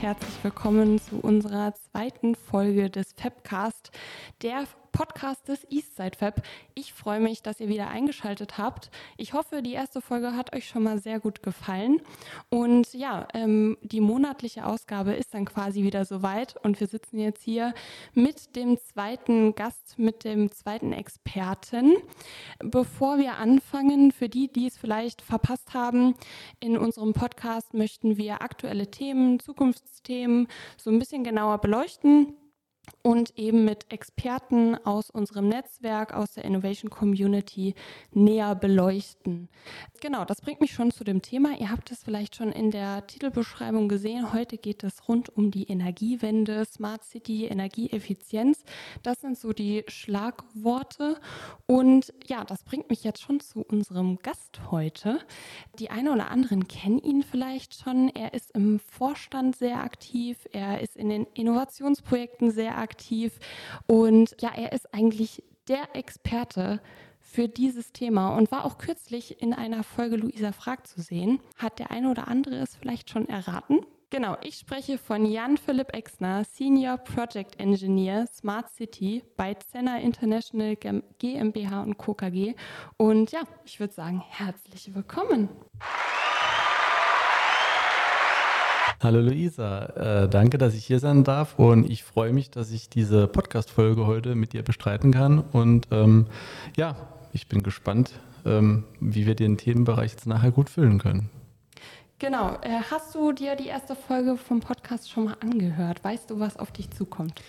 herzlich willkommen zu unserer zweiten Folge des Fabcast, der Podcast des Eastside Fab. Ich freue mich, dass ihr wieder eingeschaltet habt. Ich hoffe, die erste Folge hat euch schon mal sehr gut gefallen. Und ja, ähm, die monatliche Ausgabe ist dann quasi wieder soweit und wir sitzen jetzt hier mit dem zweiten Gast, mit dem zweiten Experten. Bevor wir anfangen, für die, die es vielleicht verpasst haben, in unserem Podcast möchten wir aktuelle Themen, Zukunftsthemen so ein bisschen genauer beleuchten und eben mit Experten aus unserem Netzwerk, aus der Innovation Community näher beleuchten. Genau, das bringt mich schon zu dem Thema. Ihr habt es vielleicht schon in der Titelbeschreibung gesehen. Heute geht es rund um die Energiewende, Smart City, Energieeffizienz. Das sind so die Schlagworte. Und ja, das bringt mich jetzt schon zu unserem Gast heute. Die eine oder anderen kennen ihn vielleicht schon. Er ist im Vorstand sehr aktiv. Er ist in den Innovationsprojekten sehr aktiv. Und ja, er ist eigentlich der Experte für dieses Thema und war auch kürzlich in einer Folge Luisa Frag zu sehen. Hat der eine oder andere es vielleicht schon erraten? Genau, ich spreche von Jan Philipp Exner, Senior Project Engineer Smart City bei Zenner International GmbH und Co. KG. Und ja, ich würde sagen, herzlich willkommen. Hallo Luisa, äh, danke, dass ich hier sein darf und ich freue mich, dass ich diese Podcast-Folge heute mit dir bestreiten kann. Und ähm, ja, ich bin gespannt, ähm, wie wir den Themenbereich jetzt nachher gut füllen können. Genau. Äh, hast du dir die erste Folge vom Podcast schon mal angehört? Weißt du, was auf dich zukommt?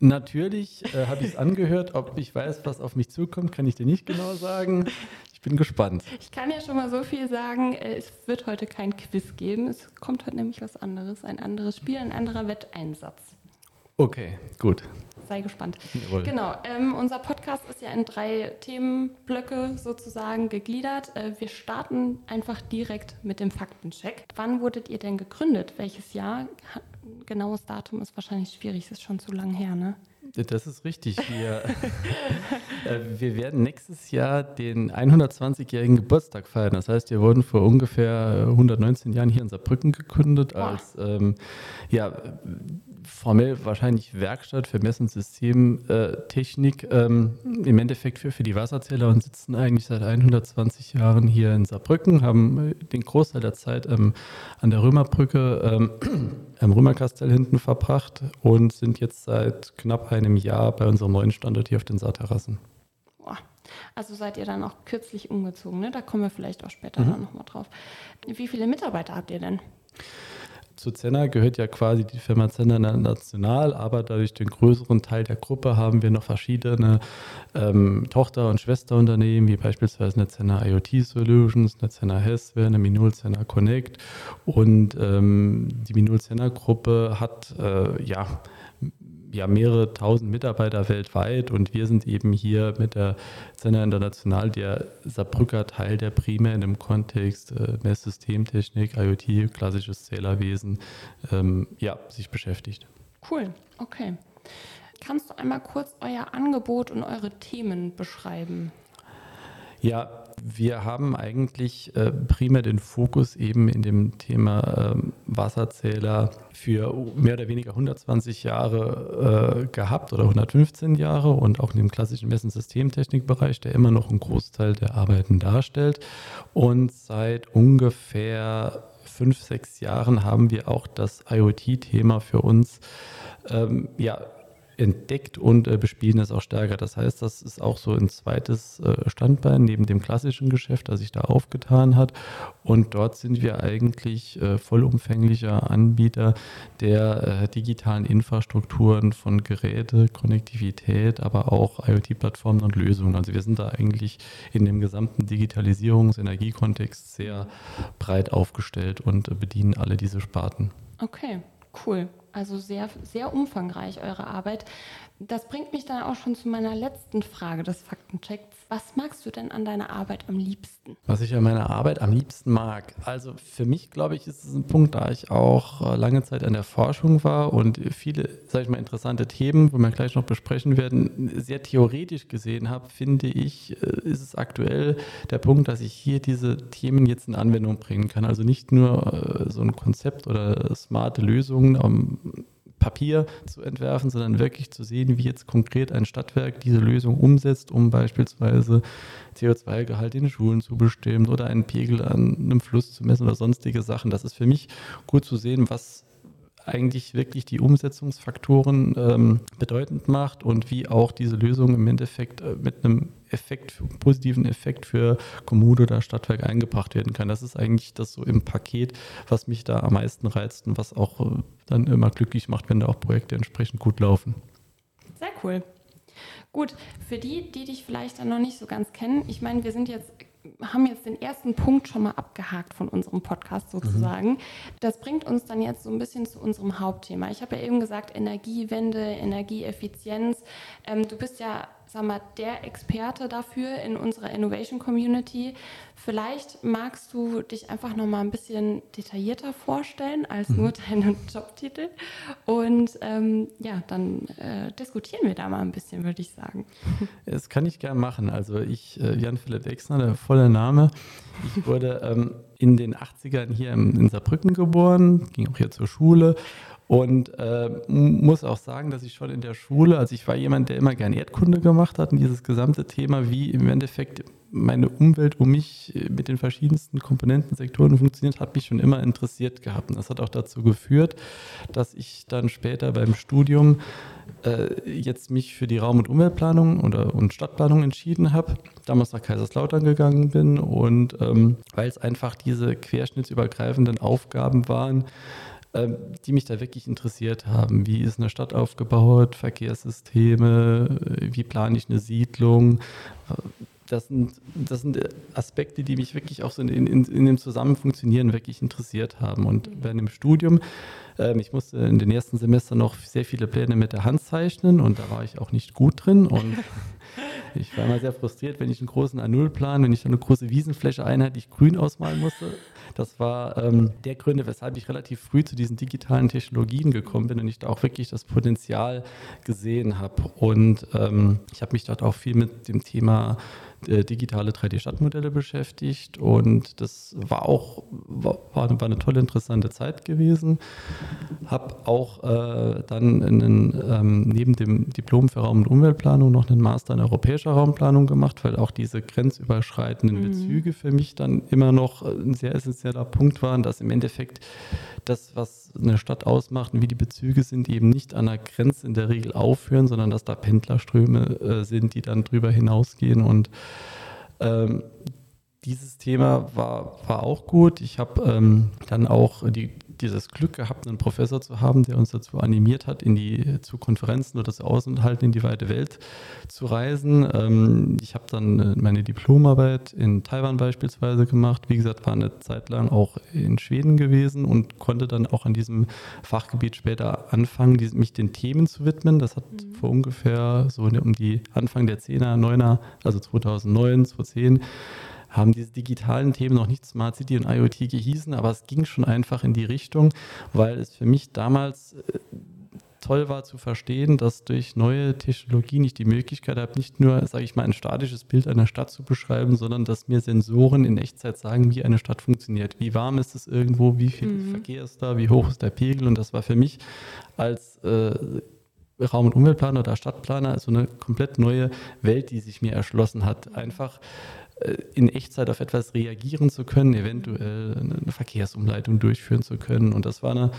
Natürlich äh, habe ich es angehört. Ob ich weiß, was auf mich zukommt, kann ich dir nicht genau sagen. Ich bin gespannt. Ich kann ja schon mal so viel sagen, äh, es wird heute kein Quiz geben. Es kommt heute nämlich was anderes, ein anderes Spiel, ein anderer Wetteinsatz. Okay, gut. Sei gespannt. Jawohl. Genau, ähm, unser Podcast ist ja in drei Themenblöcke sozusagen gegliedert. Äh, wir starten einfach direkt mit dem Faktencheck. Wann wurdet ihr denn gegründet? Welches Jahr? Genaues Datum ist wahrscheinlich schwierig, es ist schon zu lang her, ne? Das ist richtig. Wir, äh, wir werden nächstes Jahr den 120-jährigen Geburtstag feiern. Das heißt, wir wurden vor ungefähr 119 Jahren hier in Saarbrücken gegründet als ähm, ja, formell wahrscheinlich Werkstatt für Mess- und Systemtechnik, ähm, im Endeffekt für, für die Wasserzähler und sitzen eigentlich seit 120 Jahren hier in Saarbrücken, haben den Großteil der Zeit ähm, an der Römerbrücke ähm, am Römerkastell hinten verbracht und sind jetzt seit knapp einem Jahr bei unserem neuen Standort hier auf den Saarterrassen. Also seid ihr dann auch kürzlich umgezogen, ne? Da kommen wir vielleicht auch später mhm. nochmal drauf. Wie viele Mitarbeiter habt ihr denn? Zu Zenner gehört ja quasi die Firma Zenner National, aber dadurch den größeren Teil der Gruppe haben wir noch verschiedene ähm, Tochter- und Schwesterunternehmen, wie beispielsweise eine Zenner IoT Solutions, eine Zenner Hessware, eine Minul Zenner Connect. Und ähm, die Minul Zenner Gruppe hat äh, ja ja mehrere tausend Mitarbeiter weltweit und wir sind eben hier mit der Zender International der Saarbrücker Teil, der primär in dem Kontext äh, Messsystemtechnik, IoT, klassisches Zählerwesen ähm, ja, sich beschäftigt. Cool, okay. Kannst du einmal kurz euer Angebot und eure Themen beschreiben? Ja, wir haben eigentlich äh, primär den Fokus eben in dem Thema äh, Wasserzähler für mehr oder weniger 120 Jahre äh, gehabt oder 115 Jahre und auch in dem klassischen Messensystemtechnikbereich, der immer noch einen Großteil der Arbeiten darstellt. Und seit ungefähr fünf, sechs Jahren haben wir auch das IoT-Thema für uns ähm, ja, entdeckt und äh, bespielen es auch stärker. Das heißt, das ist auch so ein zweites äh, Standbein neben dem klassischen Geschäft, das sich da aufgetan hat. Und dort sind wir eigentlich äh, vollumfänglicher Anbieter der äh, digitalen Infrastrukturen von Geräte, Konnektivität, aber auch IoT-Plattformen und Lösungen. Also wir sind da eigentlich in dem gesamten Digitalisierungs-Energiekontext sehr breit aufgestellt und äh, bedienen alle diese Sparten. Okay, cool. Also sehr, sehr umfangreich eure Arbeit. Das bringt mich dann auch schon zu meiner letzten Frage des Faktenchecks. Was magst du denn an deiner Arbeit am liebsten? Was ich an meiner Arbeit am liebsten mag. Also für mich, glaube ich, ist es ein Punkt, da ich auch äh, lange Zeit an der Forschung war und viele, sage ich mal, interessante Themen, wo wir gleich noch besprechen werden, sehr theoretisch gesehen habe, finde ich, äh, ist es aktuell der Punkt, dass ich hier diese Themen jetzt in Anwendung bringen kann. Also nicht nur äh, so ein Konzept oder smarte Lösungen Papier zu entwerfen, sondern wirklich zu sehen, wie jetzt konkret ein Stadtwerk diese Lösung umsetzt, um beispielsweise CO2-Gehalt in Schulen zu bestimmen oder einen Pegel an einem Fluss zu messen oder sonstige Sachen. Das ist für mich gut zu sehen, was eigentlich wirklich die Umsetzungsfaktoren ähm, bedeutend macht und wie auch diese Lösung im Endeffekt äh, mit einem Effekt, positiven Effekt für Kommune oder Stadtwerk eingebracht werden kann. Das ist eigentlich das so im Paket, was mich da am meisten reizt und was auch äh, dann immer glücklich macht, wenn da auch Projekte entsprechend gut laufen. Sehr cool. Gut, für die, die dich vielleicht dann noch nicht so ganz kennen, ich meine, wir sind jetzt haben jetzt den ersten Punkt schon mal abgehakt von unserem Podcast sozusagen. Mhm. Das bringt uns dann jetzt so ein bisschen zu unserem Hauptthema. Ich habe ja eben gesagt, Energiewende, Energieeffizienz. Ähm, du bist ja sag mal, der Experte dafür in unserer Innovation Community. Vielleicht magst du dich einfach noch mal ein bisschen detaillierter vorstellen als mhm. nur deinen Jobtitel. Und ähm, ja, dann äh, diskutieren wir da mal ein bisschen, würde ich sagen. Das kann ich gern machen. Also ich, äh, Jan-Philipp Exner, der volle Name. Ich wurde ähm, in den 80ern hier in Saarbrücken geboren, ging auch hier zur Schule und äh, muss auch sagen, dass ich schon in der Schule, also ich war jemand, der immer gern Erdkunde gemacht hat und dieses gesamte Thema, wie im Endeffekt meine Umwelt um mich mit den verschiedensten Komponenten, Sektoren funktioniert, hat mich schon immer interessiert gehabt. Und das hat auch dazu geführt, dass ich dann später beim Studium äh, jetzt mich für die Raum- und Umweltplanung oder, und Stadtplanung entschieden habe, damals nach Kaiserslautern gegangen bin und ähm, weil es einfach diese querschnittsübergreifenden Aufgaben waren, die mich da wirklich interessiert haben. Wie ist eine Stadt aufgebaut, Verkehrssysteme, wie plane ich eine Siedlung? Das sind, das sind Aspekte, die mich wirklich auch so in, in, in dem Zusammenfunktionieren wirklich interessiert haben. Und während dem Studium, äh, ich musste in den ersten Semestern noch sehr viele Pläne mit der Hand zeichnen und da war ich auch nicht gut drin. Und ich war immer sehr frustriert, wenn ich einen großen A0-Plan, wenn ich eine große Wiesenfläche einheitlich grün ausmalen musste. Das war ähm, der Gründe, weshalb ich relativ früh zu diesen digitalen Technologien gekommen bin und ich da auch wirklich das Potenzial gesehen habe. Und ähm, ich habe mich dort auch viel mit dem Thema äh, digitale 3D-Stadtmodelle beschäftigt und das war auch war, war, eine tolle, interessante Zeit gewesen. Habe auch äh, dann einen, ähm, neben dem Diplom für Raum- und Umweltplanung noch einen Master in europäischer Raumplanung gemacht, weil auch diese grenzüberschreitenden mhm. Bezüge für mich dann immer noch ein sehr essentieller Punkt waren, dass im Endeffekt das, was eine Stadt ausmacht und wie die Bezüge sind, eben nicht an der Grenze in der Regel aufhören, sondern dass da Pendlerströme äh, sind, die dann drüber hinausgehen und ähm, dieses Thema war, war auch gut. Ich habe ähm, dann auch die, dieses Glück gehabt, einen Professor zu haben, der uns dazu animiert hat, in die zu Konferenzen oder zu Außenhalten in die weite Welt zu reisen. Ähm, ich habe dann äh, meine Diplomarbeit in Taiwan beispielsweise gemacht. Wie gesagt, war eine Zeit lang auch in Schweden gewesen und konnte dann auch an diesem Fachgebiet später anfangen, die, mich den Themen zu widmen. Das hat mhm. vor ungefähr so um die Anfang der 10er, 9er, also 2009, 2010 haben diese digitalen Themen noch nicht Smart City und IoT gehießen, aber es ging schon einfach in die Richtung, weil es für mich damals äh, toll war zu verstehen, dass durch neue Technologien ich die Möglichkeit habe, nicht nur, sage ich mal, ein statisches Bild einer Stadt zu beschreiben, sondern dass mir Sensoren in Echtzeit sagen, wie eine Stadt funktioniert. Wie warm ist es irgendwo, wie viel mhm. Verkehr ist da, wie hoch ist der Pegel. Und das war für mich als äh, Raum- und Umweltplaner oder Stadtplaner so eine komplett neue Welt, die sich mir erschlossen hat. Einfach in Echtzeit auf etwas reagieren zu können, eventuell eine Verkehrsumleitung durchführen zu können. Und das war eine,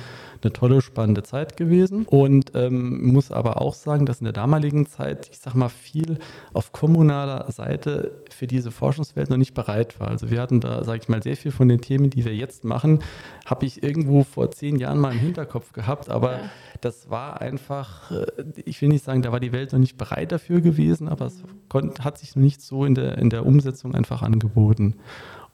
eine tolle, spannende Zeit gewesen. Und ähm, muss aber auch sagen, dass in der damaligen Zeit, ich sag mal, viel auf kommunaler Seite für diese Forschungswelt noch nicht bereit war. Also wir hatten da, sage ich mal, sehr viel von den Themen, die wir jetzt machen, habe ich irgendwo vor zehn Jahren mal im Hinterkopf gehabt, aber ja. das war einfach, äh, ich will nicht sagen, da war die Welt noch nicht bereit dafür gewesen, aber es hat sich noch nicht so in der, in der Umsetzung einfach angeboten.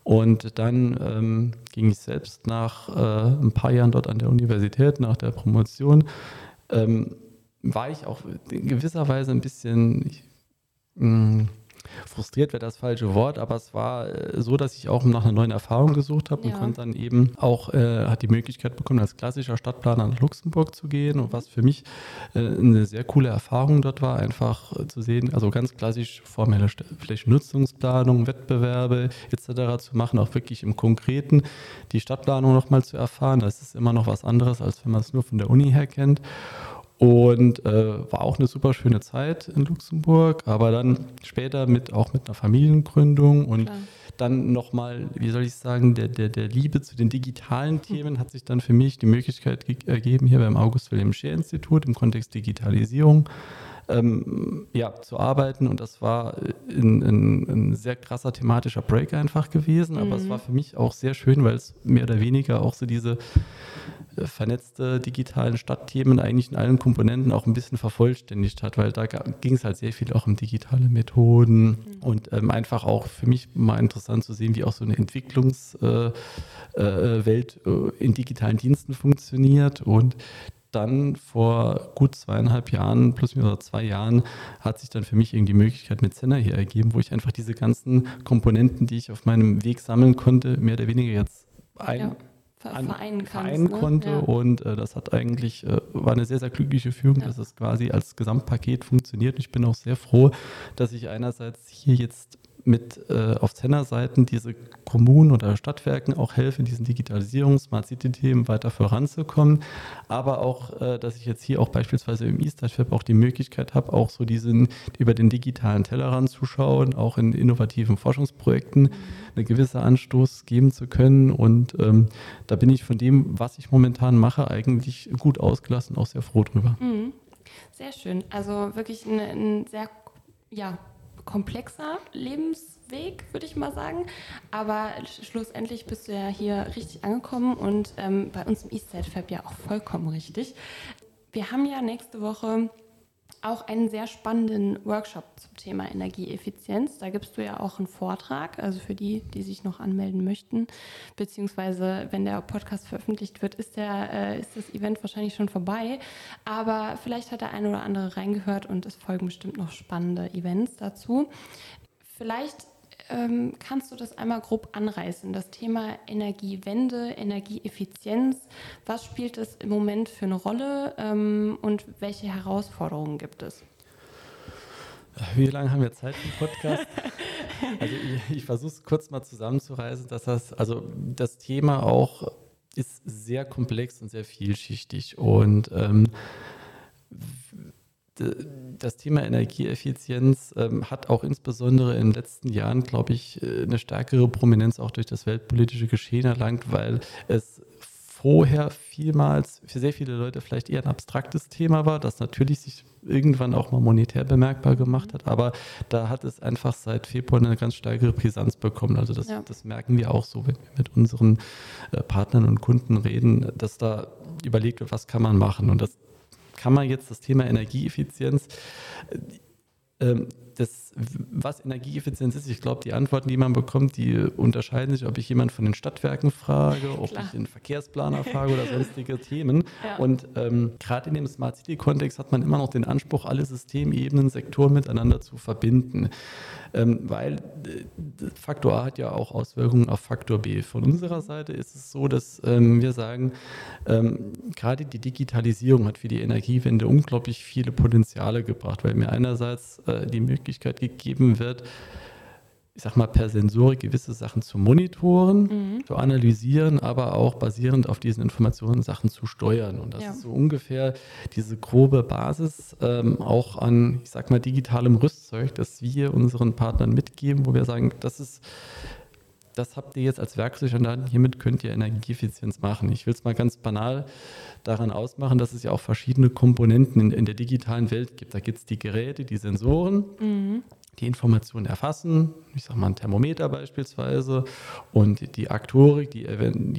Und dann ähm, ging ich selbst nach äh, ein paar Jahren dort an der Universität, nach der Promotion, ähm, war ich auch in gewisser Weise ein bisschen, ich, mh, hm, frustriert wäre das falsche Wort, aber es war äh, so, dass ich auch nach einer neuen Erfahrung gesucht habe ja. und konnte dann eben auch, äh, hat die Möglichkeit bekommen, als klassischer Stadtplaner nach Luxemburg zu gehen und was für mich äh, eine sehr coole Erfahrung dort war, einfach äh, zu sehen, also ganz klassisch formelle Flächennutzungsplanung, Wettbewerbe etc. zu machen, auch wirklich im Konkreten die Stadtplanung nochmal zu erfahren. Das ist immer noch was anderes, als wenn man es nur von der Uni her kennt. Und äh, war auch eine super schöne Zeit in Luxemburg, aber dann später mit auch mit einer Familiengründung und Klar. dann nochmal, wie soll ich sagen, der, der, der Liebe zu den digitalen Themen hat sich dann für mich die Möglichkeit ergeben, hier beim August Wilhelm Scheer Institut im Kontext Digitalisierung ähm, ja, zu arbeiten. Und das war ein, ein, ein, sehr krasser thematischer Break einfach gewesen. Mhm. Aber es mhm. war für mich auch sehr schön, weil es mehr oder weniger auch so diese äh, vernetzte digitalen Stadtthemen eigentlich in allen Komponenten auch ein bisschen vervollständigt hat, weil da ging es halt sehr viel auch um digitale Methoden mhm. und ähm, einfach auch für mich mal interessant zu sehen, wie auch so eine Entwicklungswelt äh, äh, äh, in digitalen Diensten funktioniert und dann vor gut zweieinhalb Jahren, plus minus zwei Jahren, hat sich dann für mich irgendwie die Möglichkeit mit Zenner hier ergeben, wo ich einfach diese ganzen Komponenten, die ich auf meinem Weg sammeln konnte, mehr oder weniger jetzt ein, ja, vereinen, vereinen ne? konnte. Ja. Und äh, das hat eigentlich, äh, war eine sehr, sehr glückliche Führung, ja. dass es quasi als Gesamtpaket funktioniert. Ich bin auch sehr froh, dass ich einerseits hier jetzt mit äh, auf Tenner-Seiten diese Kommunen oder Stadtwerken auch helfe, diesen Digitalisierungs-, Smart City-Themen weiter voranzukommen. Aber auch, äh, dass ich jetzt hier auch beispielsweise im East-Web auch die Möglichkeit habe, auch so diesen über den digitalen Tellerrand zu schauen, auch in innovativen Forschungsprojekten eine gewisse Anstoß geben zu können. Und ähm, da bin ich von dem, was ich momentan mache, eigentlich gut ausgelassen, auch sehr froh drüber. Mhm. Sehr schön. Also wirklich ein, ein sehr ja, komplexer Lebensweg, würde ich mal sagen. Aber schlussendlich bist du ja hier richtig angekommen und ähm, bei uns im Eastside Fab ja auch vollkommen richtig. Wir haben ja nächste Woche auch einen sehr spannenden Workshop zum Thema Energieeffizienz. Da gibst du ja auch einen Vortrag, also für die, die sich noch anmelden möchten, beziehungsweise wenn der Podcast veröffentlicht wird, ist, der, äh, ist das Event wahrscheinlich schon vorbei. Aber vielleicht hat der eine oder andere reingehört und es folgen bestimmt noch spannende Events dazu. Vielleicht ähm, kannst du das einmal grob anreißen? Das Thema Energiewende, Energieeffizienz, was spielt es im Moment für eine Rolle ähm, und welche Herausforderungen gibt es? Wie lange haben wir Zeit im Podcast? also ich, ich versuche es kurz mal zusammenzureißen, dass das, also das Thema auch ist sehr komplex und sehr vielschichtig und ähm, das Thema Energieeffizienz ähm, hat auch insbesondere in den letzten Jahren, glaube ich, äh, eine stärkere Prominenz auch durch das weltpolitische Geschehen erlangt, weil es vorher vielmals für sehr viele Leute vielleicht eher ein abstraktes Thema war, das natürlich sich irgendwann auch mal monetär bemerkbar gemacht hat, aber da hat es einfach seit Februar eine ganz stärkere Brisanz bekommen. Also das, ja. das merken wir auch so, wenn wir mit unseren äh, Partnern und Kunden reden, dass da überlegt wird, was kann man machen. Und das kann man jetzt das Thema Energieeffizienz, äh, ähm, das, was Energieeffizienz ist, ich glaube, die Antworten, die man bekommt, die unterscheiden sich, ob ich jemanden von den Stadtwerken frage, ob Klar. ich den Verkehrsplaner frage oder sonstige Themen. Ja. Und ähm, gerade in dem Smart City-Kontext hat man immer noch den Anspruch, alle Systemebenen, Sektoren miteinander zu verbinden ähm, weil äh, Faktor A hat ja auch Auswirkungen auf Faktor B. Von unserer Seite ist es so, dass ähm, wir sagen, ähm, gerade die Digitalisierung hat für die Energiewende unglaublich viele Potenziale gebracht, weil mir einerseits äh, die Möglichkeit gegeben wird, ich sag mal, per Sensorik gewisse Sachen zu monitoren, mhm. zu analysieren, aber auch basierend auf diesen Informationen Sachen zu steuern. Und das ja. ist so ungefähr diese grobe Basis ähm, auch an, ich sag mal, digitalem Rüstzeug, das wir unseren Partnern mitgeben, wo wir sagen, das ist das habt ihr jetzt als Werkzeug und dann hiermit könnt ihr Energieeffizienz machen. Ich will es mal ganz banal daran ausmachen, dass es ja auch verschiedene Komponenten in, in der digitalen Welt gibt. Da gibt es die Geräte, die Sensoren, mhm die Informationen erfassen, ich sage mal ein Thermometer beispielsweise, und die Aktorik, die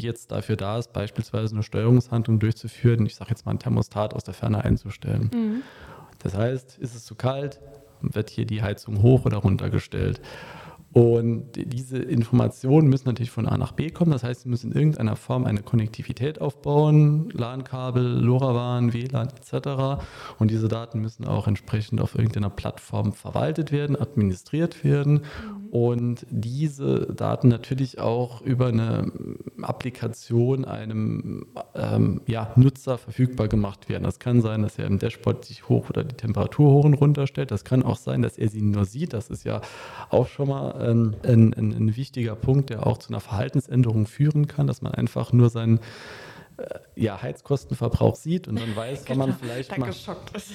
jetzt dafür da ist, beispielsweise eine Steuerungshandlung durchzuführen, ich sage jetzt mal ein Thermostat aus der Ferne einzustellen. Mhm. Das heißt, ist es zu kalt, wird hier die Heizung hoch oder runter gestellt. Und diese Informationen müssen natürlich von A nach B kommen. Das heißt, sie müssen in irgendeiner Form eine Konnektivität aufbauen, LAN-Kabel, LoRaWAN, WLAN etc. Und diese Daten müssen auch entsprechend auf irgendeiner Plattform verwaltet werden, administriert werden. Mhm. Und diese Daten natürlich auch über eine Applikation einem ähm, ja, Nutzer verfügbar gemacht werden. Das kann sein, dass er im Dashboard sich hoch oder die Temperatur hoch und runter stellt. Das kann auch sein, dass er sie nur sieht. Das ist ja auch schon mal ähm, ein, ein, ein, wichtiger Punkt, der auch zu einer Verhaltensänderung führen kann, dass man einfach nur seinen äh, ja, Heizkostenverbrauch sieht und dann weiß, genau, wann man vielleicht mal geschockt ist.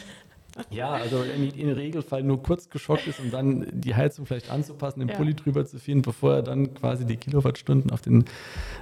Ja, also im Regelfall nur kurz geschockt ist, um dann die Heizung vielleicht anzupassen, den ja. Pulli drüber zu finden, bevor er dann quasi die Kilowattstunden auf den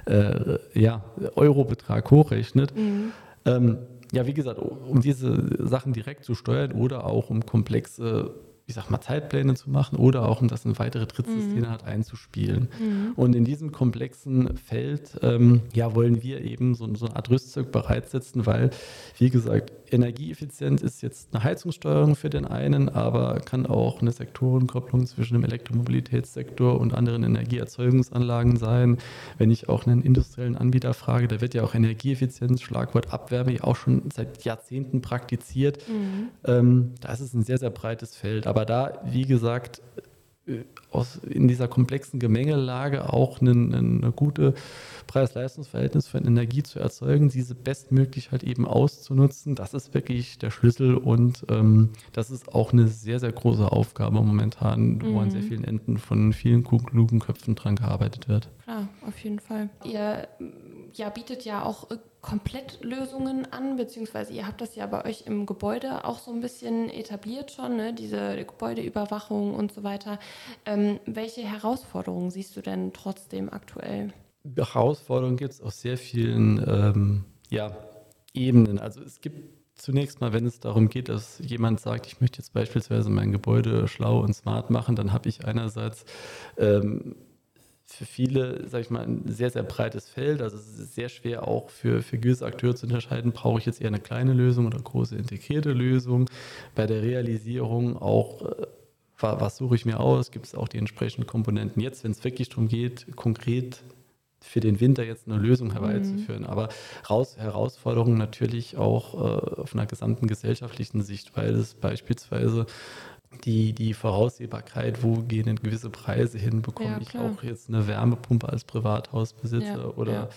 äh, ja, Eurobetrag hochrechnet. Mhm. Ähm, ja, wie gesagt, um diese Sachen direkt zu steuern oder auch um komplexe ich sag mal, Zeitpläne zu machen oder auch um das in weitere Trittsysteme mhm. halt einzuspielen. Mhm. Und in diesem komplexen Feld ähm, ja, wollen wir eben so, so eine Art Rüstzeug bereitsetzen, weil, wie gesagt, Energieeffizienz ist jetzt eine Heizungssteuerung für den einen, aber kann auch eine Sektorenkopplung zwischen dem Elektromobilitätssektor und anderen Energieerzeugungsanlagen sein. Wenn ich auch einen industriellen Anbieter frage, da wird ja auch Energieeffizienz, Schlagwort Abwärme, ja auch schon seit Jahrzehnten praktiziert. Mhm. Ähm, da ist es ein sehr, sehr breites Feld. Aber da, wie gesagt, aus, in dieser komplexen Gemengelage auch eine, eine gute Preis-Leistungs-Verhältnis für Energie zu erzeugen, diese bestmöglich halt eben auszunutzen, das ist wirklich der Schlüssel und ähm, das ist auch eine sehr, sehr große Aufgabe momentan, mhm. wo an sehr mhm. vielen Enden von vielen klugen Köpfen dran gearbeitet wird. Klar, auf jeden Fall. Ihr ja, bietet ja auch äh, Komplettlösungen an, beziehungsweise ihr habt das ja bei euch im Gebäude auch so ein bisschen etabliert schon, ne? diese Gebäudeüberwachung und so weiter. Ähm, welche Herausforderungen siehst du denn trotzdem aktuell? Herausforderungen gibt es auf sehr vielen ähm, ja, Ebenen. Also es gibt zunächst mal, wenn es darum geht, dass jemand sagt, ich möchte jetzt beispielsweise mein Gebäude schlau und smart machen, dann habe ich einerseits ähm, für viele, sage ich mal, ein sehr, sehr breites Feld. Also es ist sehr schwer auch für, für Akteure zu unterscheiden, brauche ich jetzt eher eine kleine Lösung oder große integrierte Lösung. Bei der Realisierung auch, äh, was suche ich mir aus, gibt es auch die entsprechenden Komponenten. Jetzt, wenn es wirklich darum geht, konkret für den Winter jetzt eine Lösung herbeizuführen. Mhm. Aber raus, Herausforderungen natürlich auch äh, auf einer gesamten gesellschaftlichen Sicht, weil es beispielsweise die, die Voraussehbarkeit, wo gehen denn gewisse Preise hin, bekomme ja, ich auch jetzt eine Wärmepumpe als Privathausbesitzer ja, oder ja.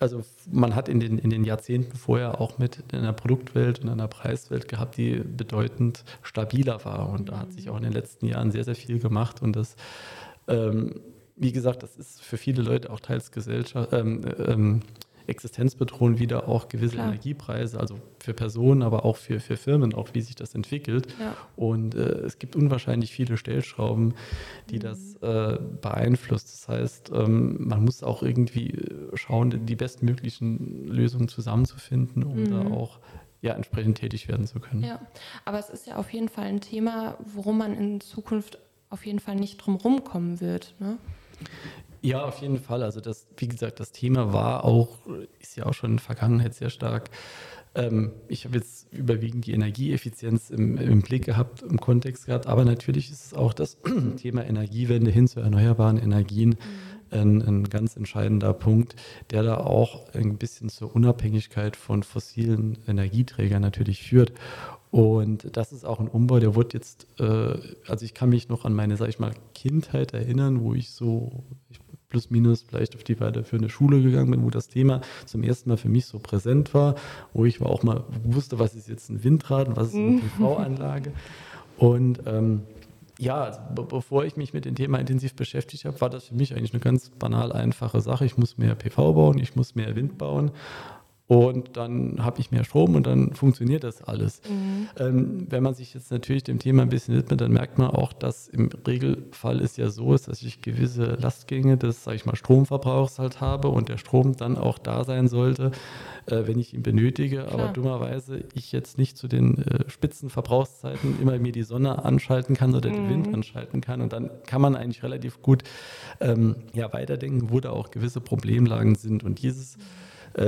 also man hat in den, in den Jahrzehnten vorher auch mit einer Produktwelt und einer Preiswelt gehabt, die bedeutend stabiler war. Und da hat sich auch in den letzten Jahren sehr, sehr viel gemacht. Und das ähm, wie gesagt, das ist für viele Leute auch teils Gesellschaft, ähm, ähm, existenzbedrohend wieder auch gewisse Klar. Energiepreise, also für Personen, aber auch für, für Firmen, auch wie sich das entwickelt. Ja. Und äh, es gibt unwahrscheinlich viele Stellschrauben, die mhm. das äh, beeinflusst. Das heißt, ähm, man muss auch irgendwie äh, schauen, die bestmöglichen Lösungen zusammenzufinden, um mhm. da auch ja, entsprechend tätig werden zu können. Ja, aber es ist ja auf jeden Fall ein Thema, worum man in Zukunft auf jeden Fall nicht drum rumkommen wird. Ne? Ja, auf jeden Fall. Also das, wie gesagt, das Thema war auch, ist ja auch schon in der Vergangenheit sehr stark. Ähm, ich habe jetzt überwiegend die Energieeffizienz im, im, Blick gehabt, im Kontext gehabt, aber natürlich ist es auch das Thema Energiewende hin zu erneuerbaren Energien mhm. ein, ein, ganz entscheidender Punkt, der da auch ein bisschen zur Unabhängigkeit von fossilen Energieträgern natürlich führt. Und das ist auch ein Umbau, der wurde jetzt, äh, also ich kann mich noch an meine, sag ich mal, Kindheit erinnern, wo ich so, ich plus minus vielleicht auf die weiterführende Schule gegangen bin, wo das Thema zum ersten Mal für mich so präsent war, wo ich auch mal wusste, was ist jetzt ein Windrad und was ist eine mhm. PV-Anlage. Und ähm, ja, also bevor ich mich mit dem Thema intensiv beschäftigt habe, war das für mich eigentlich eine ganz banal einfache Sache. Ich muss mehr PV bauen, ich muss mehr Wind bauen und dann habe ich mehr Strom und dann funktioniert das alles. Mhm. Ähm, wenn man sich jetzt natürlich dem Thema ein bisschen widmet, dann merkt man auch, dass im Regelfall es ja so ist, dass ich gewisse Lastgänge des, sage ich mal, Stromverbrauchs halt habe und der Strom dann auch da sein sollte, äh, wenn ich ihn benötige. Klar. Aber dummerweise ich jetzt nicht zu den äh, Spitzenverbrauchszeiten immer mir die Sonne anschalten kann oder mhm. den Wind anschalten kann. Und dann kann man eigentlich relativ gut ähm, ja, weiterdenken, wo da auch gewisse Problemlagen sind. Und dieses mhm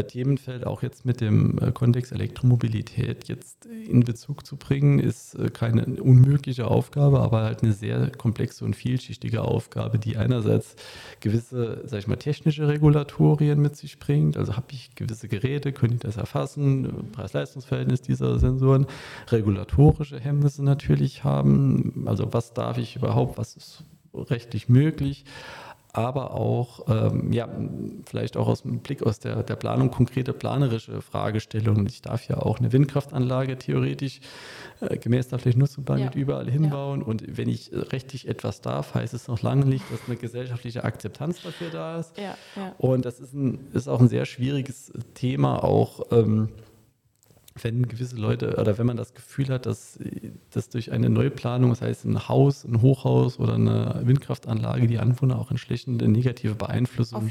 Themenfeld auch jetzt mit dem äh, Kontext Elektromobilität jetzt in Bezug zu bringen, ist äh, keine unmögliche Aufgabe, aber halt eine sehr komplexe und vielschichtige Aufgabe, die einerseits gewisse, sag ich mal, technische Regulatorien mit sich bringt. Also habe ich gewisse Geräte, können die das erfassen, Preis-Leistungs-Verhältnis dieser Sensoren, regulatorische Hemmnisse natürlich haben. Also was darf ich überhaupt, was ist rechtlich möglich? Aber auch, ähm, ja, vielleicht auch aus dem Blick aus der, der Planung konkrete planerische Fragestellungen. Ich darf ja auch eine Windkraftanlage theoretisch äh, gemäß der Flächennutzungsplan ja. überall hinbauen. Ja. Und wenn ich rechtlich etwas darf, heißt es noch lange nicht, dass eine gesellschaftliche Akzeptanz dafür da ist. Ja, Und das ist, ein, ist auch ein sehr schwieriges Thema, auch ähm, wenn gewisse Leute oder wenn man das Gefühl hat, dass, dass durch eine Neuplanung, das heißt ein Haus, ein Hochhaus oder eine Windkraftanlage, die Anwohner auch entsprechend negative Beeinflussung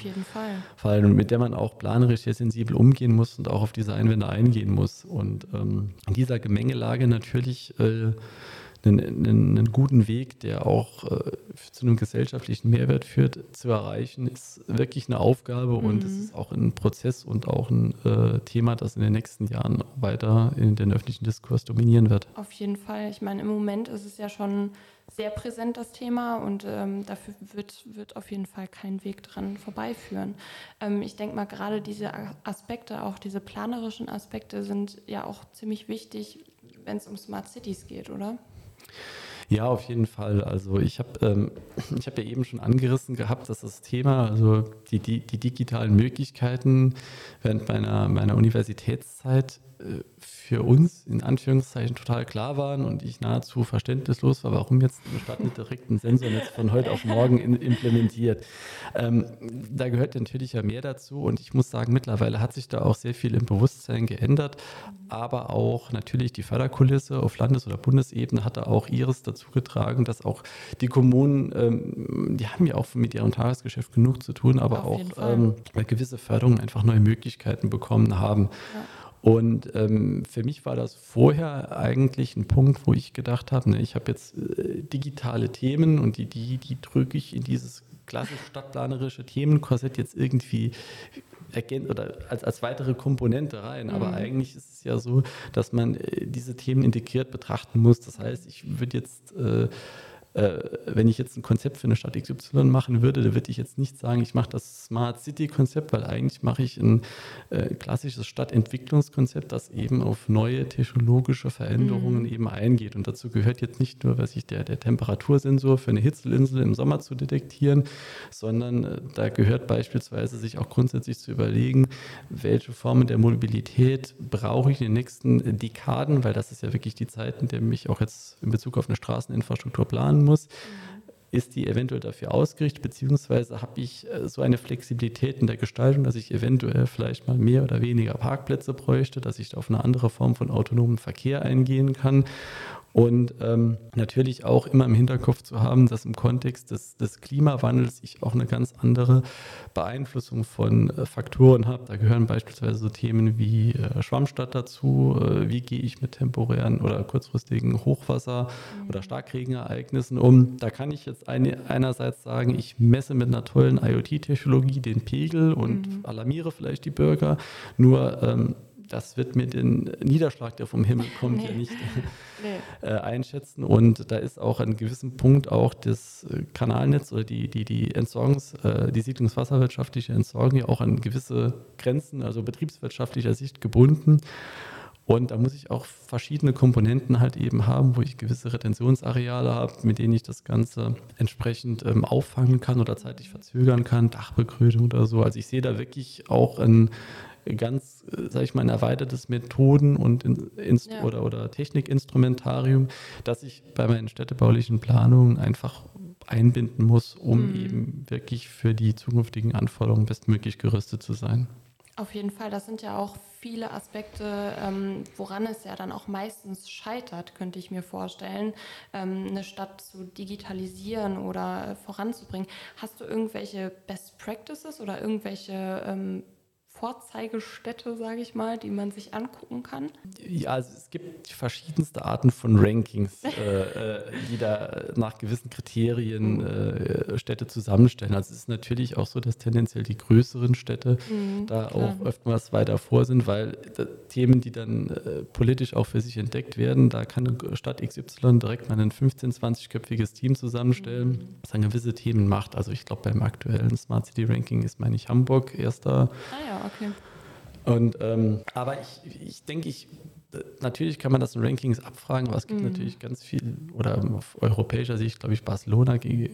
fallen und mit der man auch planerisch sehr sensibel umgehen muss und auch auf diese Einwände eingehen muss. Und ähm, in dieser Gemengelage natürlich äh, einen, einen, einen guten Weg, der auch äh, zu einem gesellschaftlichen Mehrwert führt, zu erreichen, ist wirklich eine Aufgabe mhm. und es ist auch ein Prozess und auch ein äh, Thema, das in den nächsten Jahren weiter in den öffentlichen Diskurs dominieren wird. Auf jeden Fall. Ich meine, im Moment ist es ja schon sehr präsent, das Thema, und ähm, dafür wird, wird auf jeden Fall kein Weg dran vorbeiführen. Ähm, ich denke mal, gerade diese Aspekte, auch diese planerischen Aspekte, sind ja auch ziemlich wichtig, wenn es um Smart Cities geht, oder? Ja, auf jeden Fall. Also ich habe ähm, hab ja eben schon angerissen gehabt, dass das Thema, also die, die, die digitalen Möglichkeiten während meiner, meiner Universitätszeit für uns in Anführungszeichen total klar waren und ich nahezu verständnislos war, warum jetzt eine Stadt nicht direkt ein Sensornetz von heute auf morgen in, implementiert. Ähm, da gehört natürlich ja mehr dazu und ich muss sagen, mittlerweile hat sich da auch sehr viel im Bewusstsein geändert, aber auch natürlich die Förderkulisse auf Landes- oder Bundesebene hat da auch ihres dazu getragen, dass auch die Kommunen, ähm, die haben ja auch mit ihrem Tagesgeschäft genug zu tun, aber auf auch ähm, gewisse Förderungen einfach neue Möglichkeiten bekommen haben. Ja. Und ähm, für mich war das vorher eigentlich ein Punkt, wo ich gedacht habe, ne, ich habe jetzt äh, digitale Themen und die, die, die drücke ich in dieses klassisch stadtplanerische Themenkorsett jetzt irgendwie ergänzt oder als, als weitere Komponente rein. Aber mhm. eigentlich ist es ja so, dass man äh, diese Themen integriert betrachten muss. Das heißt, ich würde jetzt äh, äh, wenn ich jetzt ein Konzept für eine Stadt XY machen würde, da würde ich jetzt nicht sagen, ich mache das Smart City-Konzept, weil eigentlich mache ich ein äh, klassisches Stadtentwicklungskonzept, das eben auf neue technologische Veränderungen mhm. eben eingeht. Und dazu gehört jetzt nicht nur, was ich der, der Temperatursensor für eine Hitzelinsel im Sommer zu detektieren, sondern äh, da gehört beispielsweise sich auch grundsätzlich zu überlegen, welche Formen der Mobilität brauche ich in den nächsten Dekaden, weil das ist ja wirklich die Zeit, in der mich auch jetzt in Bezug auf eine Straßeninfrastruktur planen muss, ist die eventuell dafür ausgerichtet, beziehungsweise habe ich äh, so eine Flexibilität in der Gestaltung, dass ich eventuell vielleicht mal mehr oder weniger Parkplätze bräuchte, dass ich auf eine andere Form von autonomen Verkehr eingehen kann und ähm, natürlich auch immer im Hinterkopf zu haben, dass im Kontext des, des Klimawandels ich auch eine ganz andere Beeinflussung von äh, Faktoren habe. Da gehören beispielsweise so Themen wie äh, Schwammstadt dazu, äh, wie gehe ich mit temporären oder kurzfristigen Hochwasser- mhm. oder Starkregenereignissen um. Da kann ich jetzt eine, einerseits sagen, ich messe mit einer tollen IoT-Technologie den Pegel und mhm. alarmiere vielleicht die Bürger. Nur ähm, das wird mir den Niederschlag, der vom Himmel kommt, nee. ja nicht nee. äh, einschätzen. Und da ist auch an gewissem Punkt auch das äh, Kanalnetz oder die, die, die Entsorgungs-, äh, die siedlungswasserwirtschaftliche Entsorgung ja auch an gewisse Grenzen, also betriebswirtschaftlicher Sicht gebunden. Und da muss ich auch verschiedene Komponenten halt eben haben, wo ich gewisse Retentionsareale habe, mit denen ich das Ganze entsprechend ähm, auffangen kann oder zeitlich verzögern kann, Dachbegründung oder so. Also ich sehe da wirklich auch ein, ganz, äh, sage ich mal, ein erweitertes Methoden- und Inst ja. oder, oder Technikinstrumentarium, das ich bei meinen städtebaulichen Planungen einfach einbinden muss, um mhm. eben wirklich für die zukünftigen Anforderungen bestmöglich gerüstet zu sein. Auf jeden Fall, das sind ja auch viele Aspekte, ähm, woran es ja dann auch meistens scheitert, könnte ich mir vorstellen, ähm, eine Stadt zu digitalisieren oder voranzubringen. Hast du irgendwelche Best Practices oder irgendwelche ähm, Vorzeigestätte, sage ich mal, die man sich angucken kann? Ja, also es gibt verschiedenste Arten von Rankings, äh, äh, die da nach gewissen Kriterien äh, Städte zusammenstellen. Also es ist natürlich auch so, dass tendenziell die größeren Städte mhm, da klar. auch oftmals weiter vor sind, weil äh, Themen, die dann äh, politisch auch für sich entdeckt werden, da kann eine Stadt XY direkt mal ein 15-, 20-köpfiges Team zusammenstellen, mhm. das dann gewisse Themen macht. Also ich glaube, beim aktuellen Smart City Ranking ist, meine ich, Hamburg erster. Ah ja, okay. Und, ähm, aber ich, ich denke, ich natürlich kann man das in Rankings abfragen, aber es gibt mhm. natürlich ganz viel, oder auf europäischer Sicht, glaube ich, Barcelona äh,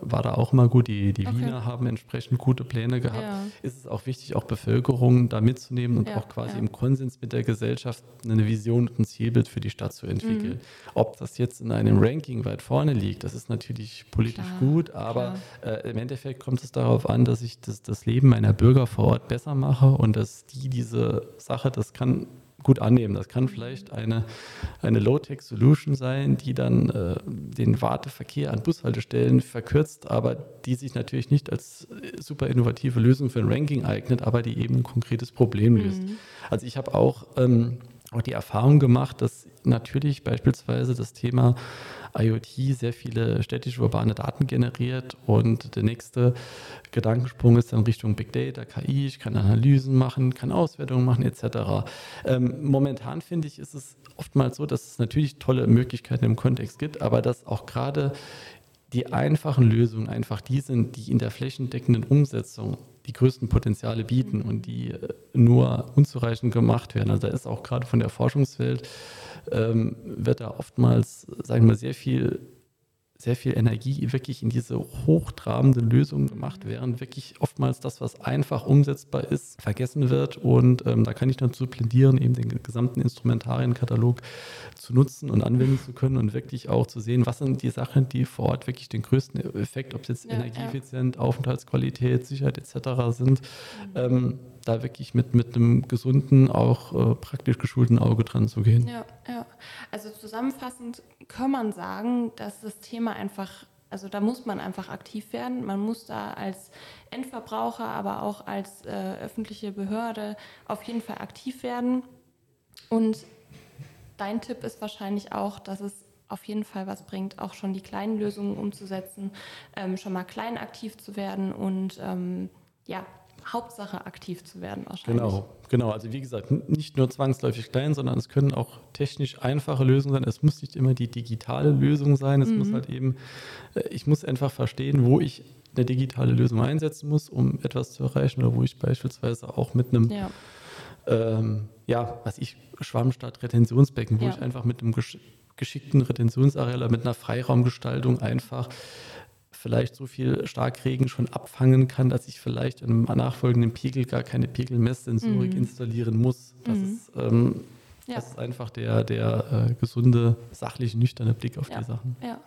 war da auch mal gut. Die, die okay. Wiener haben entsprechend gute Pläne gehabt. Ja. Ist es auch wichtig, auch Bevölkerung da mitzunehmen und ja, auch quasi ja. im Konsens mit der Gesellschaft eine Vision und ein Zielbild für die Stadt zu entwickeln. Mhm. Ob das jetzt in einem Ranking weit vorne liegt, das ist natürlich politisch klar, gut, aber äh, im Endeffekt kommt es darauf an, dass ich das, das Leben meiner Bürger vor Ort besser mache und dass die diese Sache, das kann gut annehmen. Das kann vielleicht eine, eine Low-Tech-Solution sein, die dann äh, den Warteverkehr an Bushaltestellen verkürzt, aber die sich natürlich nicht als äh, super innovative Lösung für ein Ranking eignet, aber die eben ein konkretes Problem löst. Mhm. Also ich habe auch, ähm, auch die Erfahrung gemacht, dass natürlich beispielsweise das Thema IoT sehr viele städtische urbane Daten generiert und der nächste Gedankensprung ist dann Richtung Big Data, KI, ich kann Analysen machen, kann Auswertungen machen etc. Ähm, momentan finde ich, ist es oftmals so, dass es natürlich tolle Möglichkeiten im Kontext gibt, aber dass auch gerade die einfachen Lösungen einfach die sind, die in der flächendeckenden Umsetzung die größten Potenziale bieten und die äh, nur unzureichend gemacht werden. Also da ist auch gerade von der Forschungswelt ähm, wird da oftmals, sagen wir, sehr viel sehr viel Energie wirklich in diese hochtrabende Lösung gemacht, während wirklich oftmals das, was einfach umsetzbar ist, vergessen wird. Und ähm, da kann ich dazu plädieren, eben den gesamten Instrumentarienkatalog zu nutzen und anwenden zu können und wirklich auch zu sehen, was sind die Sachen, die vor Ort wirklich den größten Effekt, ob es jetzt ja, energieeffizient, ja. Aufenthaltsqualität, Sicherheit etc. sind. Mhm. Ähm, da wirklich mit, mit einem gesunden, auch äh, praktisch geschulten Auge dran zu gehen. Ja, ja. Also zusammenfassend kann man sagen, dass das Thema einfach, also da muss man einfach aktiv werden. Man muss da als Endverbraucher, aber auch als äh, öffentliche Behörde auf jeden Fall aktiv werden. Und dein Tipp ist wahrscheinlich auch, dass es auf jeden Fall was bringt, auch schon die kleinen Lösungen umzusetzen, ähm, schon mal klein aktiv zu werden und ähm, ja, Hauptsache aktiv zu werden wahrscheinlich. Genau, genau. Also wie gesagt, nicht nur zwangsläufig klein, sondern es können auch technisch einfache Lösungen sein. Es muss nicht immer die digitale Lösung sein. Es mhm. muss halt eben, äh, ich muss einfach verstehen, wo ich eine digitale Lösung einsetzen muss, um etwas zu erreichen oder wo ich beispielsweise auch mit einem ja, ähm, ja was ich, Schwammstadt, Retentionsbecken, wo ja. ich einfach mit einem geschickten Retentionsareal, mit einer Freiraumgestaltung einfach vielleicht so viel Starkregen schon abfangen kann, dass ich vielleicht in einem nachfolgenden Pegel gar keine Pegelmesssensorik mhm. installieren muss. Das, mhm. ist, ähm, ja. das ist einfach der, der äh, gesunde, sachlich nüchterne Blick auf ja. die Sachen. Ja.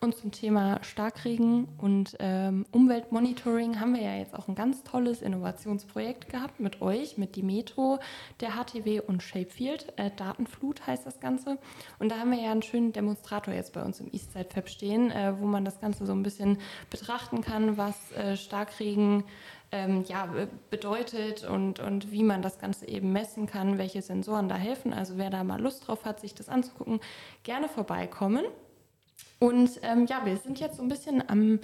Und zum Thema Starkregen und ähm, Umweltmonitoring haben wir ja jetzt auch ein ganz tolles Innovationsprojekt gehabt mit euch, mit Dimetro, der HTW und Shapefield. Äh, Datenflut heißt das Ganze. Und da haben wir ja einen schönen Demonstrator jetzt bei uns im Eastside Fab stehen, äh, wo man das Ganze so ein bisschen betrachten kann, was äh, Starkregen ähm, ja, bedeutet und, und wie man das Ganze eben messen kann, welche Sensoren da helfen. Also wer da mal Lust drauf hat, sich das anzugucken, gerne vorbeikommen. Und ähm, ja, wir sind jetzt so ein bisschen am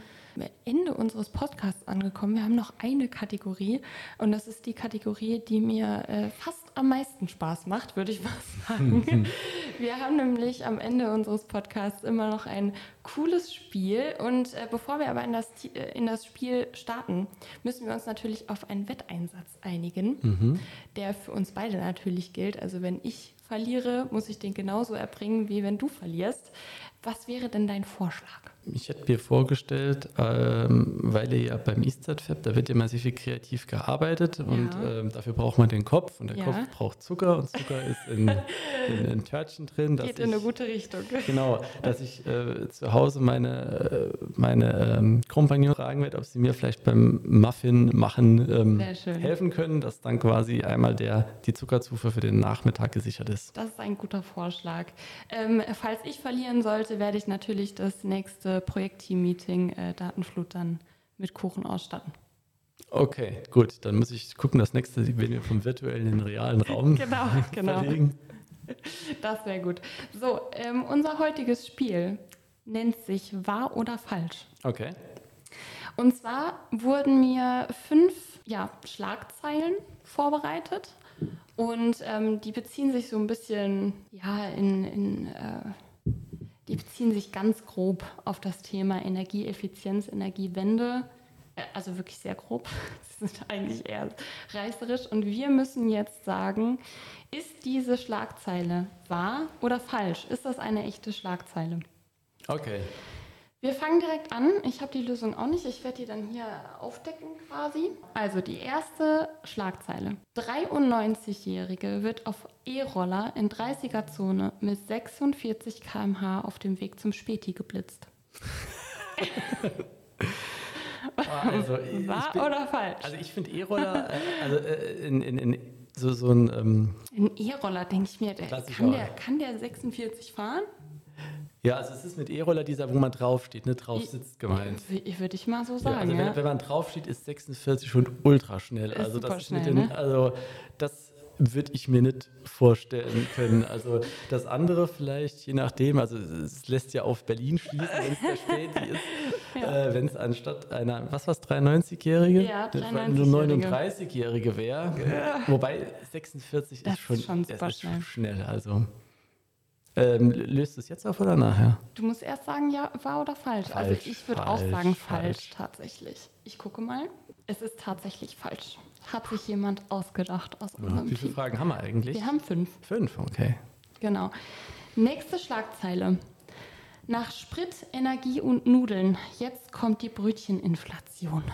Ende unseres Podcasts angekommen. Wir haben noch eine Kategorie und das ist die Kategorie, die mir äh, fast am meisten Spaß macht, würde ich mal sagen. wir haben nämlich am Ende unseres Podcasts immer noch ein cooles Spiel und äh, bevor wir aber in das, äh, in das Spiel starten, müssen wir uns natürlich auf einen Wetteinsatz einigen, mhm. der für uns beide natürlich gilt. Also wenn ich verliere, muss ich den genauso erbringen, wie wenn du verlierst. Was wäre denn dein Vorschlag? Ich hätte mir vorgestellt, ähm, weil ihr ja beim Fab, da wird ja mal sehr viel kreativ gearbeitet ja. und ähm, dafür braucht man den Kopf und der ja. Kopf braucht Zucker und Zucker ist in, in, in Törtchen drin. Geht in eine gute Richtung. Genau, dass ich äh, zu Hause meine, äh, meine ähm, Kompagnon fragen werde, ob sie mir vielleicht beim Muffin machen ähm, helfen können, dass dann quasi einmal der, die Zuckerzufuhr für den Nachmittag gesichert ist. Das ist ein guter Vorschlag. Ähm, falls ich verlieren sollte, werde ich natürlich das nächste Projektteam-Meeting äh, Datenflut dann mit Kuchen ausstatten. Okay, gut. Dann muss ich gucken, das nächste, wenn wir vom virtuellen in den realen Raum Genau, genau. verlegen. Das wäre gut. So, ähm, unser heutiges Spiel nennt sich Wahr oder Falsch. Okay. Und zwar wurden mir fünf ja, Schlagzeilen vorbereitet und ähm, die beziehen sich so ein bisschen, ja, in, in äh, die beziehen sich ganz grob auf das Thema Energieeffizienz, Energiewende. Äh, Also wirklich sehr grob. Sie sind eigentlich eher reißerisch. Und wir müssen jetzt sagen, ist diese Schlagzeile wahr oder falsch? Ist das eine echte Schlagzeile? Okay. Wir fangen direkt an. Ich habe die Lösung auch nicht. Ich werde die dann hier aufdecken quasi. Also die erste Schlagzeile. 93-Jährige wird auf E-Roller in 30er-Zone mit 46 km/h auf dem Weg zum Späti geblitzt. Also, ich Wahr bin- oder falsch? Also ich finde E-Roller, äh, also äh, in, in, in so, so ein, ähm, Ein E-Roller, denke ich mir, der, kann, der, kann der 46 fahren? Ja, also es ist mit E-Roller dieser, wo man draufsteht, ne, drauf sitzt gemeint. Würde ich mal so Ja, sagen. also Ja, wenn, wenn man draufsteht, ist 46 schon ultra schnell. Ist Also das ist schnell, den, ne? also das würde ich mir nicht vorstellen können. Also das andere vielleicht, je nachdem, also es lässt ja auf Berlin schließen, wenn es der Späti ist, äh, wenn es anstatt einer, was war es, 93-Jährige? Ja, Nur 93-Jährige. 39-Jährige wäre. Wobei 46 Das ist schon, ist schon super schnell. schnell. Also ähm, löst es jetzt auf oder nachher? Du musst erst sagen, ja, wahr oder falsch. also Falsch, ich würde auch sagen falsch, falsch. tatsächlich. Ich gucke mal. Es ist tatsächlich falsch. Hat sich jemand ausgedacht aus unserem wie viele Team. Fragen haben wir eigentlich? Wir haben fünf. Fünf, okay. Genau. Nächste Schlagzeile. Nach Sprit, Energie und Nudeln. Jetzt kommt die Brötcheninflation.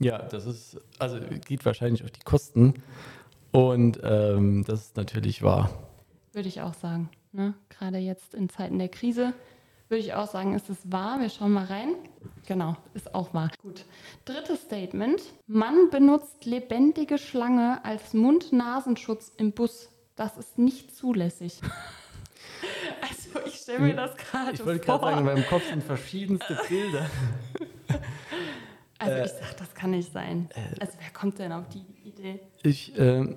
Ja, das ist, also geht wahrscheinlich auf die Kosten. Und ähm, das ist natürlich wahr. Würde ich auch sagen. Ne? Gerade jetzt in Zeiten der Krise würde ich auch sagen, ist es wahr. Wir schauen mal rein. Genau, ist auch wahr. Gut. Drittes Statement. Mann benutzt lebendige Schlange als Mund-Nasenschutz im Bus. Das ist nicht zulässig. Also ich stelle mir das gerade Ich vor. wollte gerade sagen, in meinem Kopf sind verschiedenste Bilder. also äh, ich sag, das kann nicht sein. Also wer kommt denn auf die Idee? Ich, ähm,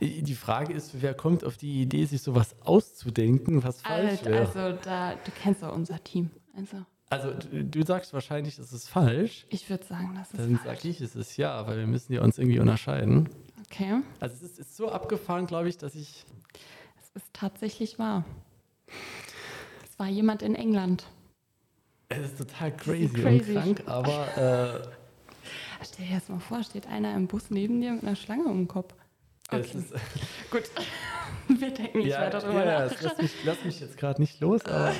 die Frage ist, wer kommt auf die Idee, sich sowas auszudenken, was falsch wäre? also da, du kennst doch unser Team. Also Also du, du sagst wahrscheinlich, es ist falsch. ich würde sagen, das ist Dann falsch. sage ich, es ist ja, weil wir müssen ja uns irgendwie unterscheiden. Okay, Also es ist, ist so abgefahren, glaube ich, dass ich... es ist tatsächlich wahr. Es war jemand in England. Es ist total crazy, crazy. und krank, aber äh, Stell dir das mal vor, steht einer im Bus neben dir mit einer Schlange um den Kopf. Okay, ist... gut. Wir denken nicht ja, weiter drüber ja, nach. lass mich, lass mich jetzt gerade nicht los, aber...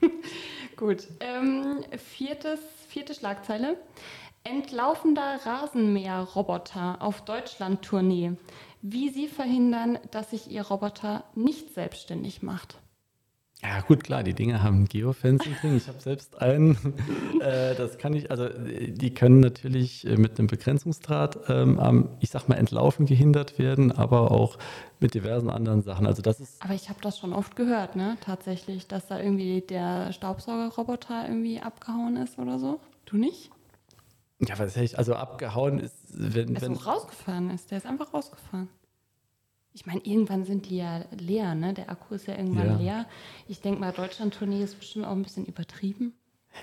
Gut. Ähm, viertes, vierte Schlagzeile. Entlaufender Rasenmäherroboter auf Deutschland-Tournee. Wie Sie verhindern, dass sich Ihr Roboter nicht selbstständig macht. Ja, gut, klar, die Dinge haben Geofencing drin. Ich habe selbst einen. äh, das kann ich, also die können natürlich äh, mit einem Begrenzungsdraht ähm, am, ich sag mal, Entlaufen gehindert werden, aber auch mit diversen anderen Sachen. Also das ist, Aber ich habe das schon oft gehört, ne? Tatsächlich, dass da irgendwie der Staubsaugerroboter irgendwie abgehauen ist oder so. Du nicht? ja, was ich, also abgehauen ist, wenn, Der wenn ist so rausgefahren ist. Der ist einfach rausgefahren. Ich meine, irgendwann sind die ja leer, ne? Der Akku ist ja irgendwann Ja. leer. Ich denke mal, Deutschland-Tournee ist bestimmt auch ein bisschen übertrieben.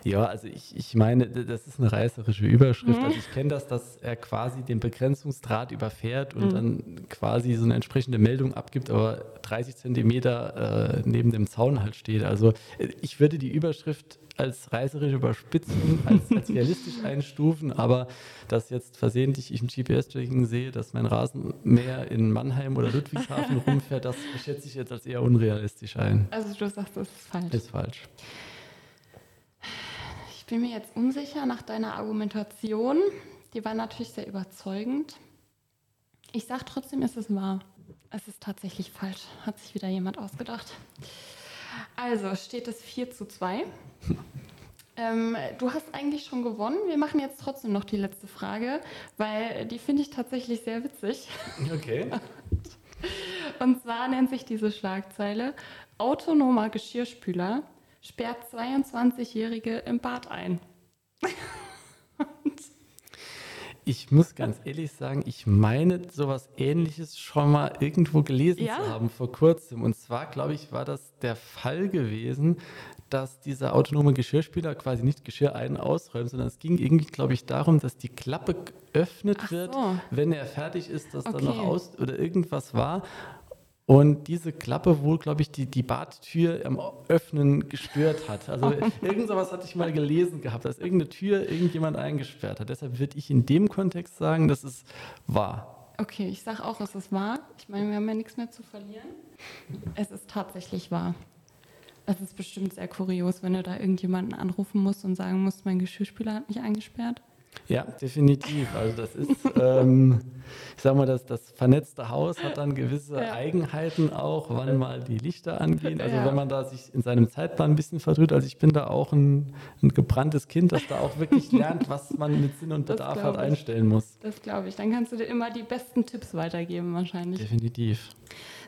Ja, also ich, ich meine, das ist eine reißerische Überschrift. Also ich kenne das, dass er quasi den Begrenzungsdraht überfährt und dann quasi so eine entsprechende Meldung abgibt, aber 30 Zentimeter äh, neben dem Zaun halt steht. Also äh, ich würde die Überschrift als reißerische Überspitzung, als, als realistisch einstufen, aber dass jetzt versehentlich ich im GPS-Tracking sehe, dass mein Rasenmäher in Mannheim oder Ludwigshafen rumfährt, das schätze ich jetzt als eher unrealistisch ein. Also du sagst, das ist falsch. Ist falsch. Ich bin mir jetzt unsicher nach deiner Argumentation. Die war natürlich sehr überzeugend. Ich sage trotzdem, es ist wahr. Es ist tatsächlich falsch. Hat sich wieder jemand ausgedacht. Also steht es 4 zu 2. ähm, du hast eigentlich schon gewonnen. Wir machen jetzt trotzdem noch die letzte Frage, weil die finde ich tatsächlich sehr witzig. Okay. Und zwar nennt sich diese Schlagzeile Autonomer Geschirrspüler sperrt 22-Jährige im Bad ein. Ich muss ganz ehrlich sagen, ich meine, sowas ähnliches schon mal irgendwo gelesen ja? zu haben vor kurzem. Und zwar, glaube ich, war das der Fall gewesen, dass dieser autonome Geschirrspüler quasi nicht Geschirr ein- ausräumt, sondern es ging irgendwie, glaube ich, darum, dass die Klappe geöffnet so. wird, wenn er fertig ist, dass okay. da noch aus oder irgendwas war. Und diese Klappe wohl, glaube ich, die, die Badtür am Öffnen gestört hat. Also oh. irgend sowas hatte ich mal gelesen gehabt, dass irgendeine Tür irgendjemand eingesperrt hat. Deshalb würde ich in dem Kontext sagen, dass es wahr. Okay, ich sage auch, es ist wahr. Ich meine, wir haben ja nichts mehr zu verlieren. Es ist tatsächlich wahr. Es ist bestimmt sehr kurios, wenn du da irgendjemanden anrufen musst und sagen musst, mein Geschirrspüler hat mich eingesperrt. Ja, definitiv. Also das ist, ähm, ich sag mal, das, das vernetzte Haus hat dann gewisse ja. Eigenheiten auch, wann mal die Lichter angehen. Also ja. wenn man da sich in seinem Zeitplan ein bisschen verdrückt, also ich bin da auch ein, ein gebranntes Kind, das da auch wirklich lernt, was man mit Sinn und Bedarf halt einstellen muss. Das glaube ich. Dann kannst du dir immer die besten Tipps weitergeben wahrscheinlich. Definitiv.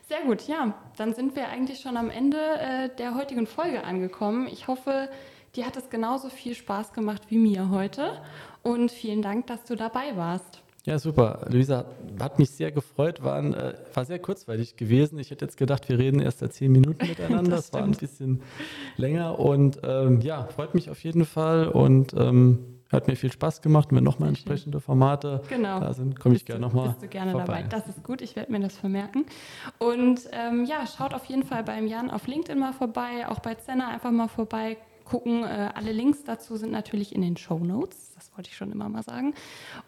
Sehr gut, ja. Dann sind wir eigentlich schon am Ende äh, der heutigen Folge angekommen. Ich hoffe, dir hat es genauso viel Spaß gemacht wie mir heute. Und vielen Dank, dass du dabei warst. Ja, super. Luisa, hat mich sehr gefreut, war, ein, äh, war sehr kurzweilig gewesen. Ich hätte jetzt gedacht, wir reden erst seit zehn Minuten miteinander. das, das war ein bisschen länger und ähm, ja, freut mich auf jeden Fall und ähm, hat mir viel Spaß gemacht. wenn nochmal entsprechende Formate genau. da sind, komme ich gerne nochmal. Bist du gerne vorbei. dabei. Das ist gut, ich werde mir das vermerken. Und ähm, ja, schaut auf jeden Fall beim Jan auf LinkedIn mal vorbei, auch bei Zenna einfach mal vorbei gucken. Äh, alle Links dazu sind natürlich in den Show Notes. Das wollte ich schon immer mal sagen.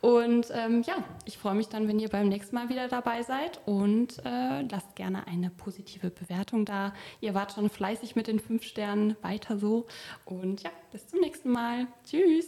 Und ähm, ja, ich freue mich dann, wenn ihr beim nächsten Mal wieder dabei seid und äh, lasst gerne eine positive Bewertung da. Ihr wart schon fleißig mit den fünf Sternen. Weiter so. Und ja, bis zum nächsten Mal. Tschüss.